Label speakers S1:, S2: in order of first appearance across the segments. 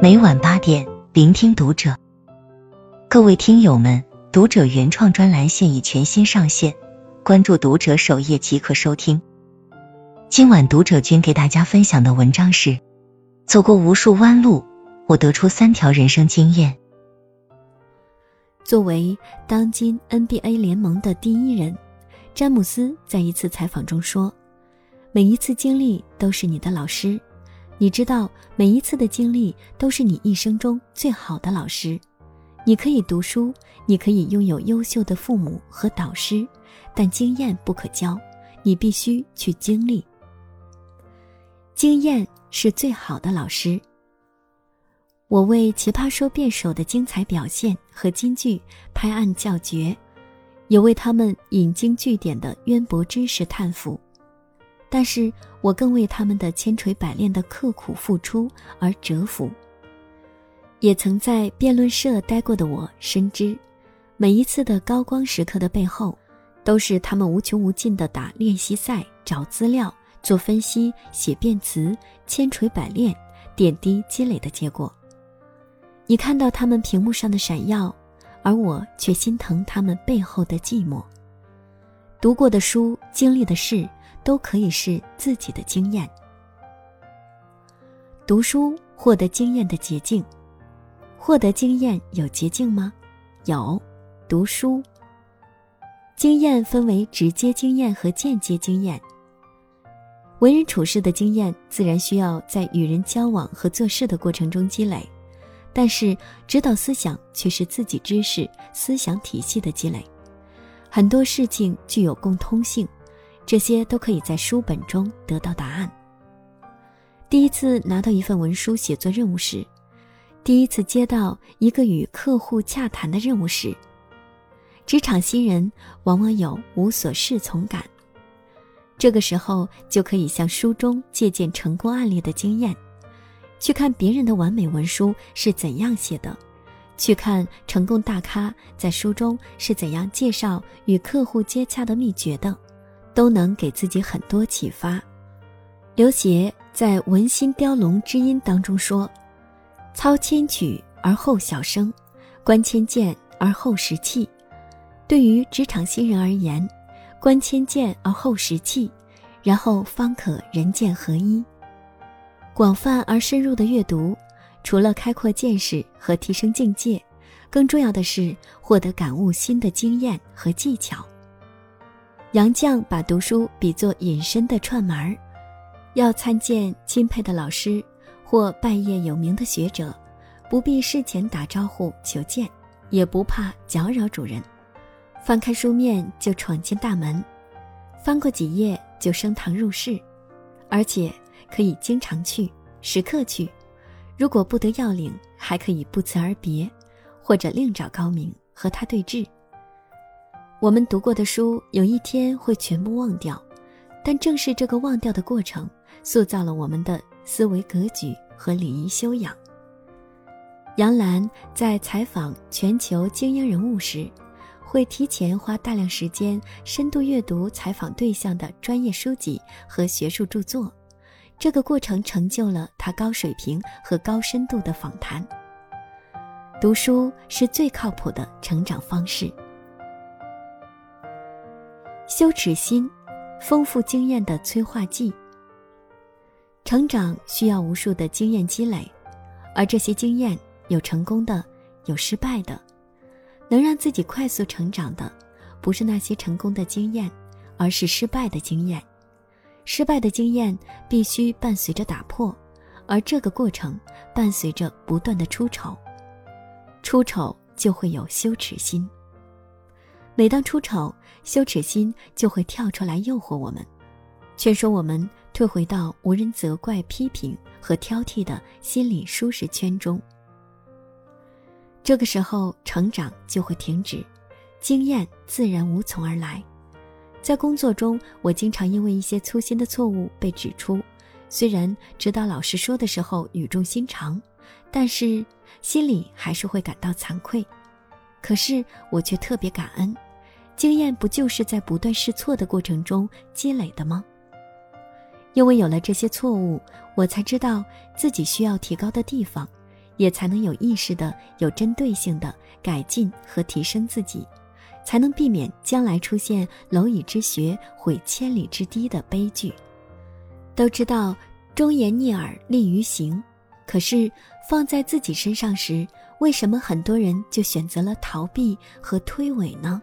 S1: 每晚八点，聆听读者。各位听友们，读者原创专栏现已全新上线，关注读者首页即可收听。今晚读者君给大家分享的文章是：走过无数弯路，我得出三条人生经验。
S2: 作为当今 NBA 联盟的第一人，詹姆斯在一次采访中说：“每一次经历都是你的老师。”你知道，每一次的经历都是你一生中最好的老师。你可以读书，你可以拥有优秀的父母和导师，但经验不可教，你必须去经历。经验是最好的老师。我为《奇葩说》辩手的精彩表现和金句拍案叫绝，也为他们引经据典的渊博知识叹服。但是我更为他们的千锤百炼的刻苦付出而折服。也曾在辩论社待过的我深知，每一次的高光时刻的背后，都是他们无穷无尽的打练习赛、找资料、做分析、写辩词、千锤百炼、点滴积累的结果。你看到他们屏幕上的闪耀，而我却心疼他们背后的寂寞。读过的书，经历的事。都可以是自己的经验。读书获得经验的捷径，获得经验有捷径吗？有，读书。经验分为直接经验和间接经验。为人处事的经验自然需要在与人交往和做事的过程中积累，但是指导思想却是自己知识思想体系的积累。很多事情具有共通性。这些都可以在书本中得到答案。第一次拿到一份文书写作任务时，第一次接到一个与客户洽谈的任务时，职场新人往往有无所适从感。这个时候就可以向书中借鉴成功案例的经验，去看别人的完美文书是怎样写的，去看成功大咖在书中是怎样介绍与客户接洽的秘诀的。都能给自己很多启发。刘勰在《文心雕龙之音》当中说：“操千曲而后晓声，观千剑而后识器。”对于职场新人而言，观千剑而后识器，然后方可人剑合一。广泛而深入的阅读，除了开阔见识和提升境界，更重要的是获得感悟新的经验和技巧。杨绛把读书比作隐身的串门儿，要参见钦佩的老师或拜谒有名的学者，不必事前打招呼求见，也不怕搅扰主人，翻开书面就闯进大门，翻过几页就升堂入室，而且可以经常去，时刻去。如果不得要领，还可以不辞而别，或者另找高明和他对峙。我们读过的书，有一天会全部忘掉，但正是这个忘掉的过程，塑造了我们的思维格局和礼仪修养。杨澜在采访全球精英人物时，会提前花大量时间深度阅读采访对象的专业书籍和学术著作，这个过程成就了他高水平和高深度的访谈。读书是最靠谱的成长方式。羞耻心，丰富经验的催化剂。成长需要无数的经验积累，而这些经验有成功的，有失败的。能让自己快速成长的，不是那些成功的经验，而是失败的经验。失败的经验必须伴随着打破，而这个过程伴随着不断的出丑。出丑就会有羞耻心。每当出丑，羞耻心就会跳出来诱惑我们，劝说我们退回到无人责怪、批评和挑剔的心理舒适圈中。这个时候，成长就会停止，经验自然无从而来。在工作中，我经常因为一些粗心的错误被指出，虽然指导老师说的时候语重心长，但是心里还是会感到惭愧。可是我却特别感恩。经验不就是在不断试错的过程中积累的吗？因为有了这些错误，我才知道自己需要提高的地方，也才能有意识的、有针对性的改进和提升自己，才能避免将来出现蝼蚁之学毁千里之堤的悲剧。都知道忠言逆耳利于行，可是放在自己身上时，为什么很多人就选择了逃避和推诿呢？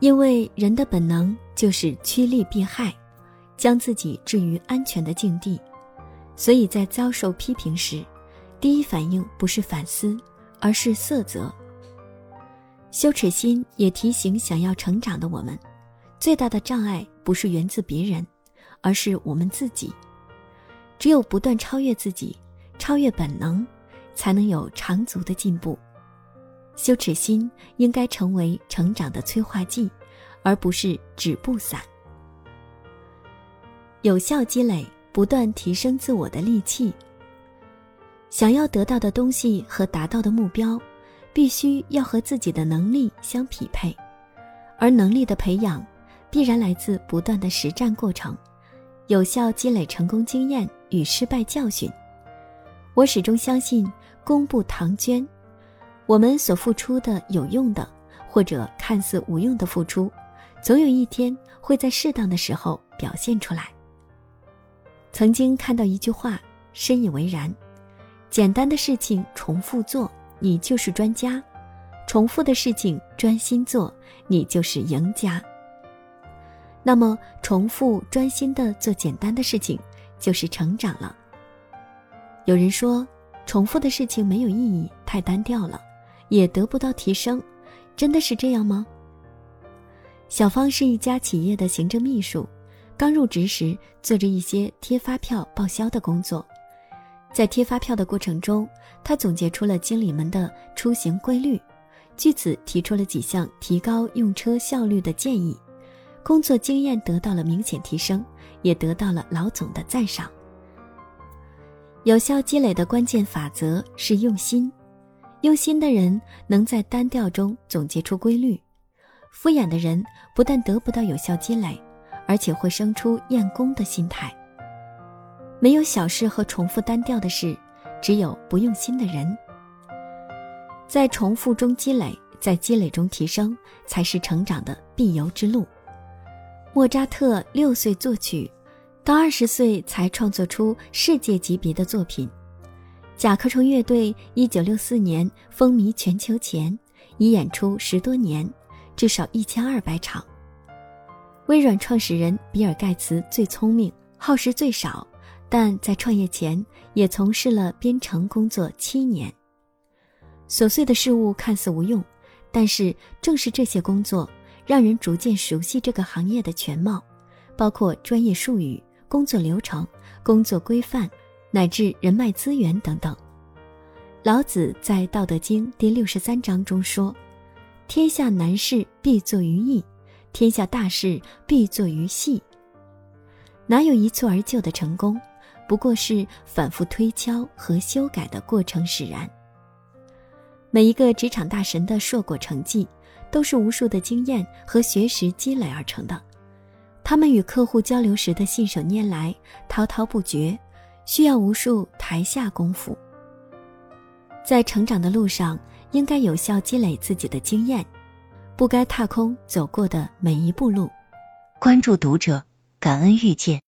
S2: 因为人的本能就是趋利避害，将自己置于安全的境地，所以在遭受批评时，第一反应不是反思，而是色泽。羞耻心也提醒想要成长的我们，最大的障碍不是源自别人，而是我们自己。只有不断超越自己，超越本能，才能有长足的进步。羞耻心应该成为成长的催化剂，而不是止步伞。有效积累，不断提升自我的利器。想要得到的东西和达到的目标，必须要和自己的能力相匹配，而能力的培养，必然来自不断的实战过程，有效积累成功经验与失败教训。我始终相信，功不唐捐。我们所付出的有用的，或者看似无用的付出，总有一天会在适当的时候表现出来。曾经看到一句话，深以为然：简单的事情重复做，你就是专家；重复的事情专心做，你就是赢家。那么，重复专心的做简单的事情，就是成长了。有人说，重复的事情没有意义，太单调了。也得不到提升，真的是这样吗？小芳是一家企业的行政秘书，刚入职时做着一些贴发票报销的工作，在贴发票的过程中，她总结出了经理们的出行规律，据此提出了几项提高用车效率的建议，工作经验得到了明显提升，也得到了老总的赞赏。有效积累的关键法则是用心。用心的人能在单调中总结出规律，敷衍的人不但得不到有效积累，而且会生出厌功的心态。没有小事和重复单调的事，只有不用心的人。在重复中积累，在积累中提升，才是成长的必由之路。莫扎特六岁作曲，到二十岁才创作出世界级别的作品。甲壳虫乐队一九六四年风靡全球前，已演出十多年，至少一千二百场。微软创始人比尔·盖茨最聪明，耗时最少，但在创业前也从事了编程工作七年。琐碎的事物看似无用，但是正是这些工作，让人逐渐熟悉这个行业的全貌，包括专业术语、工作流程、工作规范。乃至人脉资源等等。老子在《道德经》第六十三章中说：“天下难事必作于易，天下大事必作于细。”哪有一蹴而就的成功？不过是反复推敲和修改的过程使然。每一个职场大神的硕果成绩，都是无数的经验和学识积累而成的。他们与客户交流时的信手拈来、滔滔不绝。需要无数台下功夫，在成长的路上，应该有效积累自己的经验，不该踏空走过的每一步路。
S1: 关注读者，感恩遇见。